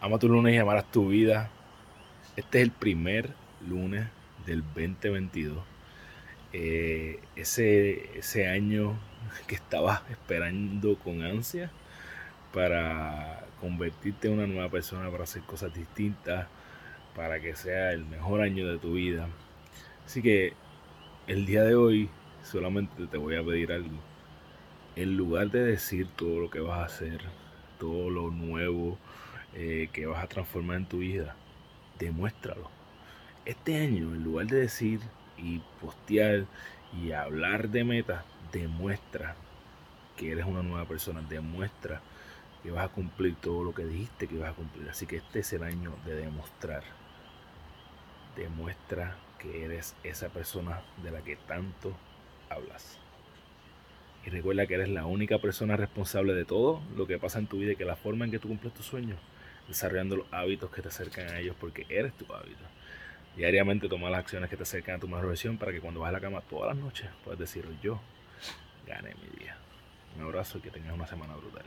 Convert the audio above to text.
Ama tu lunes y amarás tu vida. Este es el primer lunes del 2022. Eh, ese, ese año que estabas esperando con ansia para convertirte en una nueva persona, para hacer cosas distintas, para que sea el mejor año de tu vida. Así que el día de hoy solamente te voy a pedir algo. En lugar de decir todo lo que vas a hacer, todo lo nuevo, eh, que vas a transformar en tu vida, demuéstralo. Este año, en lugar de decir y postear y hablar de metas, demuestra que eres una nueva persona, demuestra que vas a cumplir todo lo que dijiste que vas a cumplir. Así que este es el año de demostrar. Demuestra que eres esa persona de la que tanto hablas. Y recuerda que eres la única persona responsable de todo lo que pasa en tu vida y que la forma en que tú cumples tus sueños desarrollando los hábitos que te acercan a ellos porque eres tu hábito. Diariamente toma las acciones que te acercan a tu mejor versión para que cuando vas a la cama todas las noches puedas decir yo gané mi día. Un abrazo y que tengas una semana brutal.